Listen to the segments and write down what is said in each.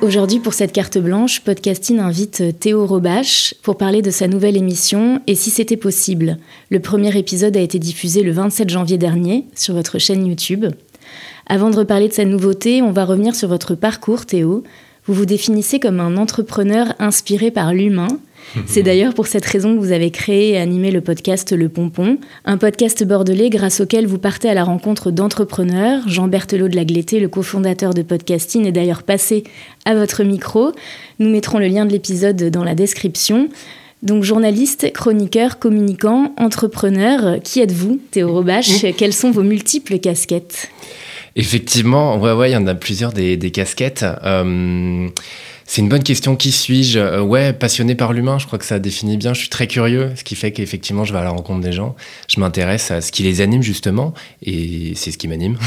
Aujourd'hui, pour cette carte blanche, Podcasting invite Théo Robache pour parler de sa nouvelle émission Et si c'était possible? Le premier épisode a été diffusé le 27 janvier dernier sur votre chaîne YouTube. Avant de reparler de sa nouveauté, on va revenir sur votre parcours, Théo. Vous vous définissez comme un entrepreneur inspiré par l'humain c'est d'ailleurs pour cette raison que vous avez créé et animé le podcast Le Pompon, un podcast bordelais grâce auquel vous partez à la rencontre d'entrepreneurs. Jean Berthelot de la Glété, le cofondateur de Podcasting, est d'ailleurs passé à votre micro. Nous mettrons le lien de l'épisode dans la description. Donc journaliste, chroniqueur, communicant, entrepreneur, qui êtes-vous, Théo Robache? Quelles sont vos multiples casquettes? Effectivement, ouais, ouais, il y en a plusieurs des, casquettes. Euh, c'est une bonne question. Qui suis-je? Euh, Ouais, passionné par l'humain, je crois que ça définit bien. Je suis très curieux, ce qui fait qu'effectivement, je vais à la rencontre des gens. Je m'intéresse à ce qui les anime, justement, et c'est ce qui m'anime.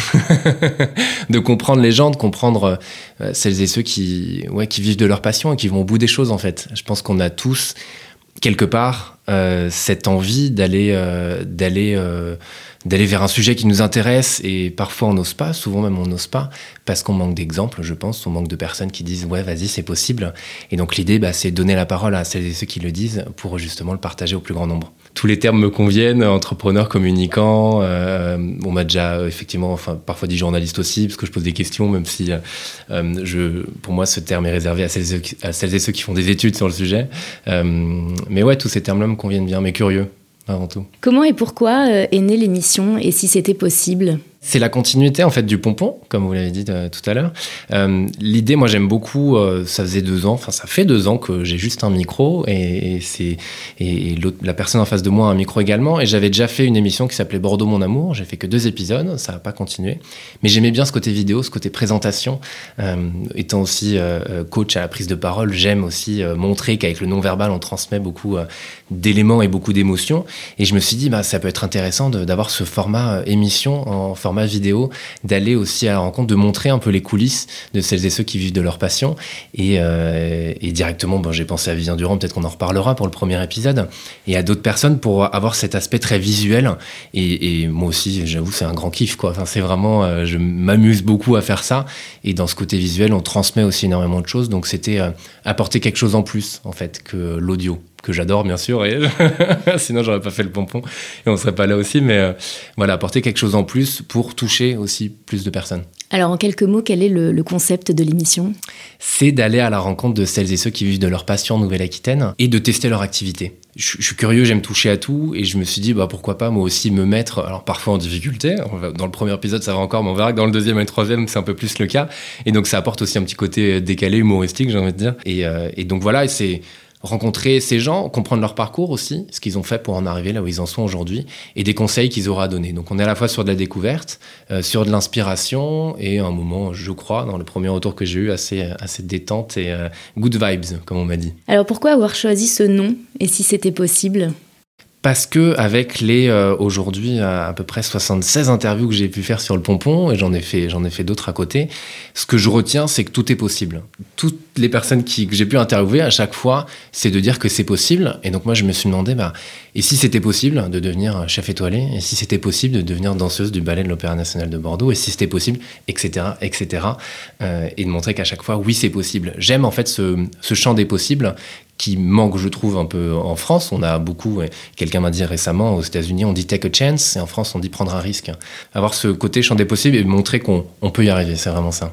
de comprendre les gens, de comprendre euh, celles et ceux qui, ouais, qui vivent de leur passion et qui vont au bout des choses, en fait. Je pense qu'on a tous, quelque part, euh, cette envie d'aller d'aller d'aller vers un sujet qui nous intéresse et parfois on n'ose pas, souvent même on n'ose pas parce qu'on manque d'exemples, je pense, on manque de personnes qui disent ouais vas-y c'est possible et donc l'idée bah, c'est donner la parole à celles et ceux qui le disent pour justement le partager au plus grand nombre. Tous les termes me conviennent, entrepreneur, communicant, euh, on m'a déjà euh, effectivement, enfin parfois dit journaliste aussi parce que je pose des questions même si euh, je, pour moi ce terme est réservé à celles, et, ceux qui font des études sur le sujet. mais ouais tous ces termes-là me conviennent bien, mais curieux avant tout. Comment et pourquoi euh, est née l'émission et si c'était possible? C'est la continuité en fait du pompon, comme vous l'avez dit euh, tout à l'heure. Euh, l'idée, moi j'aime beaucoup. Euh, ça faisait deux ans, enfin ça fait deux ans que j'ai juste un micro et, c'est et, la personne en face de moi a un micro également. Et j'avais déjà fait une émission qui s'appelait Bordeaux mon amour. J'ai fait que deux épisodes, ça n'a pas continué. Mais j'aimais bien ce côté vidéo, ce côté présentation. étant aussi coach à la prise de parole, j'aime aussi montrer qu'avec le non verbal on transmet beaucoup d'éléments et beaucoup d'émotions. Et je me suis dit bah ça peut être intéressant d'avoir ce format émission en format format vidéo, d'aller aussi à la rencontre, de montrer un peu les coulisses de celles et ceux qui vivent de leur passion. Et, euh, directement, bon, j'ai pensé à Vivien Durand, peut-être qu'on en reparlera pour le premier épisode, et à d'autres personnes pour avoir cet aspect très visuel. Et, moi aussi, j'avoue, c'est un grand kiff, quoi. C'est vraiment, euh, je m'amuse beaucoup à faire ça. Et dans ce côté visuel, on transmet aussi énormément de choses. Donc, c'était euh, apporter quelque chose en plus, en fait, que l'audio que j'adore bien sûr, et sinon j'aurais pas fait le pompon et on serait pas là aussi, mais euh, voilà, apporter quelque chose en plus pour toucher aussi plus de personnes. Alors en quelques mots, quel est le, concept de l'émission? C'est d'aller à la rencontre de celles et ceux qui vivent de leur passion en Nouvelle-Aquitaine et de tester leur activité. Je, suis curieux, j'aime toucher à tout et je me suis dit bah pourquoi pas moi aussi me mettre, alors parfois en difficulté, dans le premier épisode ça va encore, mais on verra que dans le deuxième et le troisième c'est un peu plus le cas et donc ça apporte aussi un petit côté décalé, humoristique j'ai envie de dire et, euh, et donc voilà, c'est rencontrer ces gens, comprendre leur parcours aussi, ce qu'ils ont fait pour en arriver là où ils en sont aujourd'hui, et des conseils qu'ils auraient à donner. Donc on est à la fois sur de la découverte, euh, sur de l'inspiration, et un moment, je crois, dans le premier retour que j'ai eu, assez, assez détente et euh, good vibes, comme on m'a dit. Alors pourquoi avoir choisi ce nom, et si c'était possible? Parce que avec les euh, aujourd'hui à, peu près 76 interviews que j'ai pu faire sur le pompon et j'en ai fait j'en ai fait d'autres à côté, ce que je retiens c'est que tout est possible. Toutes les personnes qui, que j'ai pu interviewer à chaque fois, c'est de dire que c'est possible et donc moi je me suis demandé bah et si c'était possible de devenir chef étoilé et si c'était possible de devenir danseuse du ballet de l'Opéra national de Bordeaux et si c'était possible etc etc euh, et de montrer qu'à chaque fois oui c'est possible. J'aime en fait ce, ce champ des possibles qui manque, je trouve, un peu en France. On a beaucoup, quelqu'un m'a dit récemment, aux États-Unis, on dit take a chance, et en France, on dit prendre un risque. Avoir ce côté champ des possibles et montrer qu'on peut y arriver, c'est vraiment ça.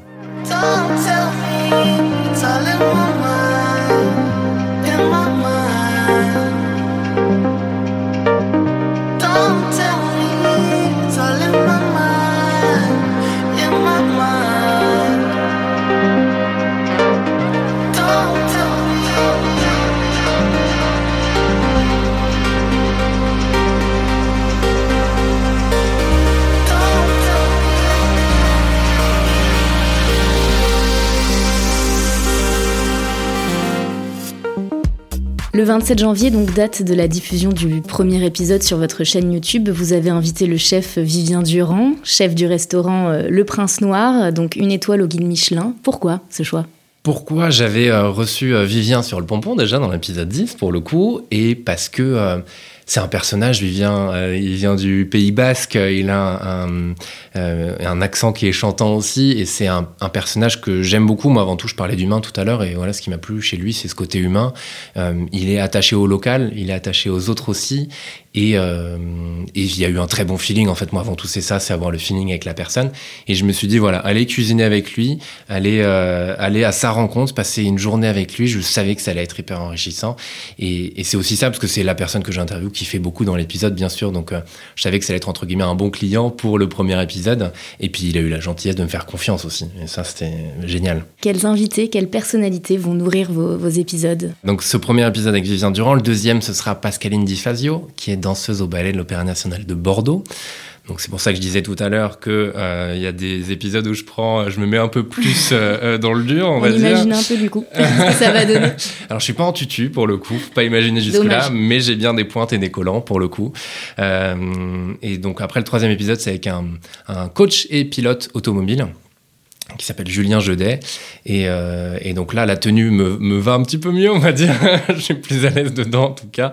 Le 27 janvier, donc date de la diffusion du premier épisode sur votre chaîne YouTube, vous avez invité le chef Vivien Durand, chef du restaurant euh, Le Prince Noir, donc une étoile au guide Michelin. Pourquoi ce choix? Pourquoi j'avais euh, reçu euh, Vivien sur le pompon déjà dans l'épisode 10 pour le coup? Et parce que c'est un personnage, il vient, euh, il vient du Pays Basque, il a un, euh, un, accent qui est chantant aussi, et c'est un, personnage que j'aime beaucoup. Moi, avant tout, je parlais d'humain tout à l'heure, et voilà, ce qui m'a plu chez lui, c'est ce côté humain. Euh, il est attaché au local, il est attaché aux autres aussi, et, euh, il y a eu un très bon feeling. En fait, moi, avant tout, c'est ça, c'est avoir le feeling avec la personne. Et je me suis dit, voilà, aller cuisiner avec lui, aller, euh, aller à sa rencontre, passer une journée avec lui, je savais que ça allait être hyper enrichissant. Et, et c'est aussi ça, parce que c'est la personne que j'interviewe fait beaucoup dans l'épisode, bien sûr. Donc, euh, je savais que ça allait être entre guillemets un bon client pour le premier épisode. Et puis, il a eu la gentillesse de me faire confiance aussi. Et ça, c'était génial. Quels invités, quelles personnalités vont nourrir vos, vos, épisodes? Donc, ce premier épisode avec Vivien Durand. Le deuxième, ce sera Pascaline Di Fazio, qui est danseuse au ballet de l'Opéra national de Bordeaux. Donc c'est pour ça que je disais tout à l'heure que il euh, y a des épisodes où je prends, je me mets un peu plus euh, dans le dur, on, on va imagine un peu du coup ce que ça va donner. Alors je suis pas en tutu pour le coup, faut pas imaginer jusque là, mais j'ai bien des pointes et des collants pour le coup. Euh, et donc après le troisième épisode, c'est avec un, un coach et pilote automobile qui s'appelle Julien Jedet. Et, euh, donc là, la tenue me, va un petit peu mieux, on va dire. je suis plus à l'aise dedans, en tout cas.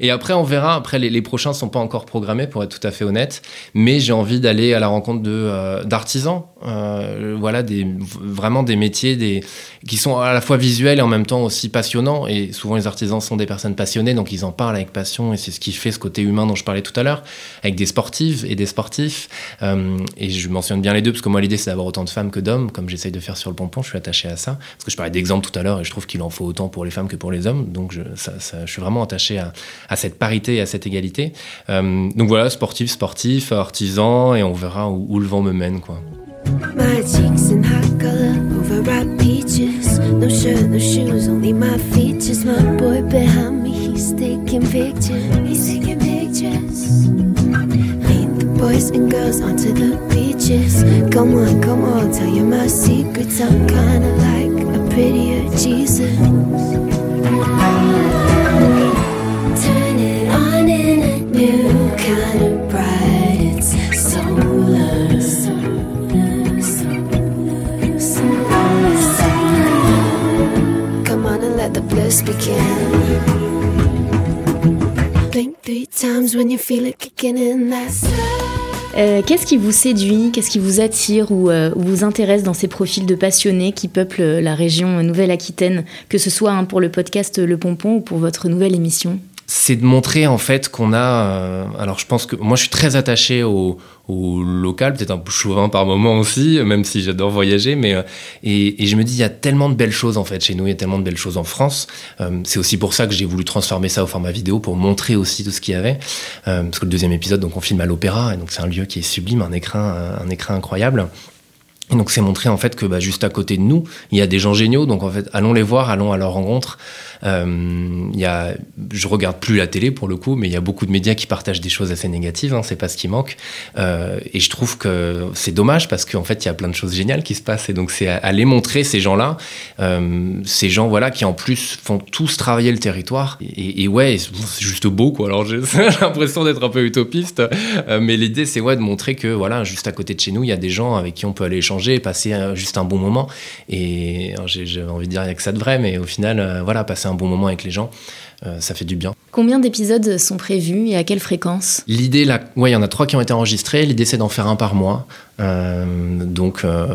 Et après, on verra. Après, les, prochains sont pas encore programmés, pour être tout à fait honnête. Mais j'ai envie d'aller à la rencontre euh, d'artisans. Euh, voilà, des, vraiment des métiers des, qui sont à la fois visuels et en même temps aussi passionnants. Et souvent, les artisans sont des personnes passionnées, donc ils en parlent avec passion. Et c'est ce qui fait ce côté humain dont je parlais tout à l'heure, avec des sportives et des sportifs. Euh, et je mentionne bien les deux, parce que moi, l'idée, c'est d'avoir autant de femmes que d'hommes, comme j'essaye de faire sur le pompon. Je suis attaché à ça. Parce que je parlais d'exemple tout à l'heure, et je trouve qu'il en faut autant pour les femmes que pour les hommes. Donc, je, suis vraiment attaché à, cette parité et à cette égalité. Euh, donc voilà, sportif, sportif, artisan, et on verra où, le vent me mène, quoi. Overripe peaches. No shirt, no shoes, only my features. My boy behind me, he's taking pictures. He's taking pictures. Boys and girls onto the beaches. Come on, come on, tell you my secrets. I'm kinda like a prettier Jesus. Turn it on in a new kind of bright. It's solar. Come on and let the bliss begin. Blink three times when you feel it kicking in. That's Euh, qu'est-ce qui vous séduit, qu'est-ce qui vous attire ou, euh, ou, vous intéresse dans ces profils de passionnés qui peuplent la région Nouvelle-Aquitaine, que ce soit hein, pour le podcast Le Pompon ou pour votre nouvelle émission? C'est de montrer en fait qu'on a. Euh, alors je pense que moi je suis très attaché au, au local, peut-être un peu chauvin par moment aussi, même si j'adore voyager. Mais euh, et, et, je me dis il y a tellement de belles choses en fait chez nous, il y a tellement de belles choses en France. Euh, c'est aussi pour ça que j'ai voulu transformer ça au format vidéo pour montrer aussi tout ce qu'il y avait. Euh, parce que le deuxième épisode, donc on filme à l'opéra, et donc c'est un lieu qui est sublime, un écrin, un, écrin incroyable. Donc c'est montrer en fait que bah, juste à côté de nous, il y a des gens géniaux. Donc en fait, allons les voir, allons à leur rencontre. Euh, il y a, je regarde plus la télé pour le coup, mais il y a beaucoup de médias qui partagent des choses assez négatives. Hein, c'est pas ce qui manque. Euh, et je trouve que c'est dommage parce qu'en fait, il y a plein de choses géniales qui se passent. Et donc c'est aller montrer ces gens-là, euh, ces gens voilà qui en plus font tous travailler le territoire. Et, et ouais, c'est juste beau quoi. Alors j'ai l'impression d'être un peu utopiste, euh, mais l'idée c'est ouais de montrer que voilà, juste à côté de chez nous, il y a des gens avec qui on peut aller échanger, passer juste un bon moment. Et j'ai envie de dire il y a que ça de vrai, mais au final, voilà, passer un bon moment avec les gens, euh, ça fait du bien. Combien d'épisodes sont prévus et à quelle fréquence? L'idée, là, ouais, il y en a trois qui ont été enregistrés. L'idée, c'est d'en faire un par mois. Euh, donc euh,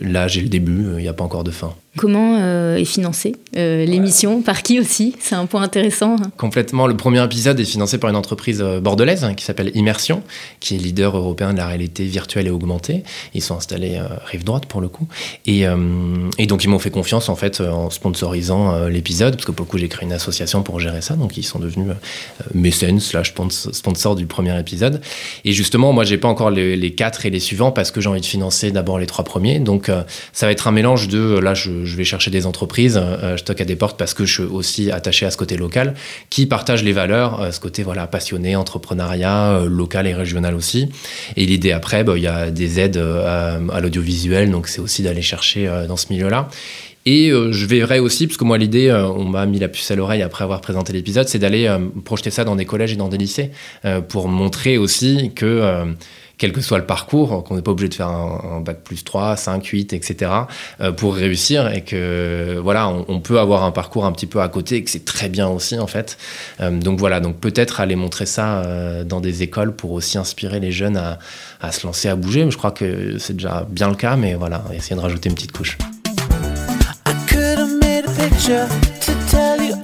là, j'ai le début, il n'y a pas encore de fin. Comment euh, est financée l'émission Par qui aussi? C'est un point intéressant. Complètement. Le premier épisode est financé par une entreprise bordelaise hein, qui s'appelle Immersion, qui est leader européen de la réalité virtuelle et augmentée. Ils sont installés rive droite pour le coup. Et, et donc ils m'ont fait confiance en fait en sponsorisant l'épisode, parce que pour le coup j'ai créé une association pour gérer ça. Donc ils sont devenus mécènes slash sponsors du premier épisode. Et justement, moi j'ai pas encore les, les, quatre et les suivants parce que j'ai envie de financer d'abord les trois premiers. Donc ça va être un mélange de là je vais chercher des entreprises, euh, je toque à des portes parce que je suis aussi attaché à ce côté local, qui partagent les valeurs, euh, ce côté voilà passionné, entrepreneuriat, euh, local et régional aussi. Et l'idée après, bah, il y a des aides à, à l'audiovisuel, donc c'est aussi d'aller chercher dans ce milieu-là. Et euh, je verrai aussi, parce que moi l'idée, euh, on m'a mis la puce à l'oreille après avoir présenté l'épisode, c'est d'aller euh, projeter ça dans des collèges et dans des lycées euh, pour montrer aussi que euh, quel que soit le parcours, qu'on n'est pas obligé de faire un, bac plus 3, 5, 8, etc. pour réussir et que voilà, on, peut avoir un parcours un petit peu à côté et que c'est très bien aussi en fait. Euh, donc voilà, donc peut-être aller montrer ça euh, dans des écoles pour aussi inspirer les jeunes à, se lancer, à bouger. Je crois que c'est déjà bien le cas, mais voilà, essayer de rajouter une petite couche. To tell it.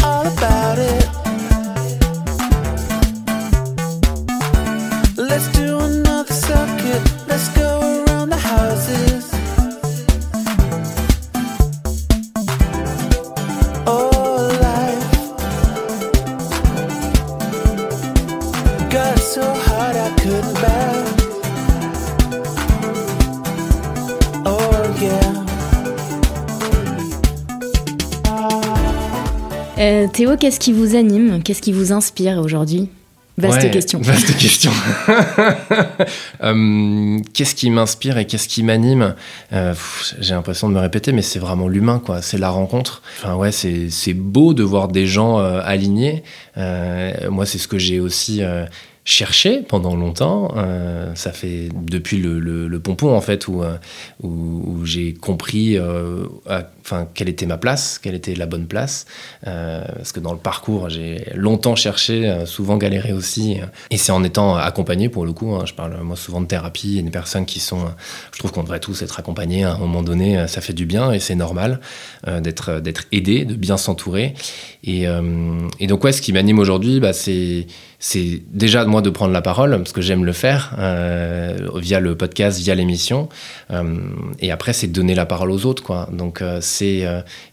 Théo, qu'est-ce qui vous anime Qu'est-ce qui vous inspire aujourd'hui? Vaste Ouais, question. Vaste question. Euh, qu'est-ce qui m'inspire et qu'est-ce qui m'anime? Euh, J'ai l'impression de me répéter, mais c'est vraiment l'humain, quoi. C'est la rencontre. Enfin, ouais, c'est c'est beau de voir des gens euh, alignés. Euh, moi, c'est ce que j'ai aussi. Cherché pendant longtemps, euh, ça fait depuis le, le, pompon en fait où, euh, où, j'ai compris euh, enfin quelle était ma place, quelle était la bonne place, parce que dans le parcours j'ai longtemps cherché, souvent galéré aussi, et c'est en étant accompagné pour le coup, hein, je parle moi souvent de thérapie et des personnes qui sont, je trouve qu'on devrait tous être accompagnés à un moment donné, ça fait du bien et c'est normal d'être d'être aidé, de bien s'entourer, et, et donc ouais, ce qui m'anime aujourd'hui, bah, c'est c'est déjà moi de prendre la parole parce que j'aime le faire euh, via le podcast, via l'émission. Euh, et après, c'est de donner la parole aux autres, quoi. Donc euh, c'est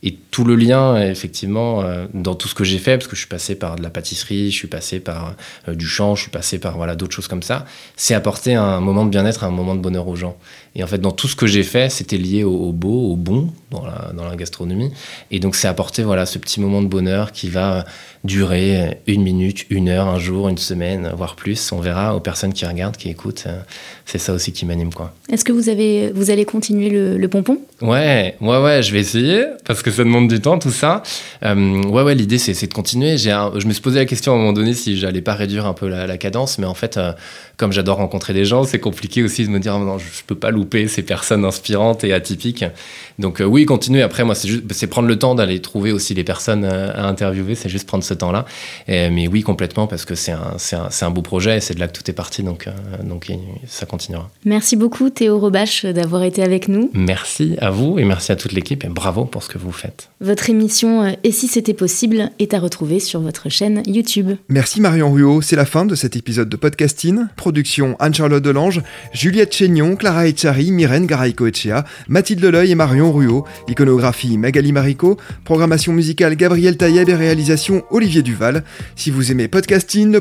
et tout le lien effectivement dans tout ce que j'ai fait parce que je suis passé par de la pâtisserie, je suis passé par du chant, je suis passé par voilà d'autres choses comme ça. C'est apporter un moment de bien-être, un moment de bonheur aux gens. Et en fait, dans tout ce que j'ai fait, c'était lié au, au beau, au bon dans la, dans la gastronomie. Et donc, c'est apporter voilà ce petit moment de bonheur qui va durer une minute, une heure, un jour, une semaine, voire plus. On verra aux personnes qui regardent, qui écoutent. euh, C'est ça aussi qui m'anime, quoi. Est-ce que vous, avez, vous allez continuer le, le pompon? Ouais, ouais, ouais, je vais essayer parce que ça demande du temps, tout ça. Euh, ouais, ouais, l'idée c'est de continuer. J'ai un- je me suis posé la question à un moment donné si j'allais pas réduire un peu la, la cadence, mais en fait, euh, comme j'adore rencontrer des gens, c'est compliqué aussi de me dire oh non, je, je peux pas louper ces personnes inspirantes et atypiques. Donc euh, oui, continuer. Après, moi, c'est juste, c'est prendre le temps d'aller trouver aussi les personnes à interviewer. C'est juste prendre ce temps-là. Mais oui, complètement, parce que c'est c'est un, beau projet et c'est de là que tout est parti. Donc, euh, donc ça continuera. Merci beaucoup Théo Robache d'avoir été avec nous. Merci à vous et merci à toute l'équipe et bravo pour ce que vous faites. Votre émission euh, Et si c'était possible est à retrouver sur votre chaîne YouTube. Merci Marion Ruot, c'est la fin de cet épisode de podcasting. Production Anne-Charlotte Delange, Juliette Chénion, Clara Echari, Myrène Garay-Coetchea, Mathilde Leuil et Marion Ruot, iconographie Magali Marico, programmation musicale Gabriel Taïeb et réalisation Olivier Duval. Si vous aimez podcasting,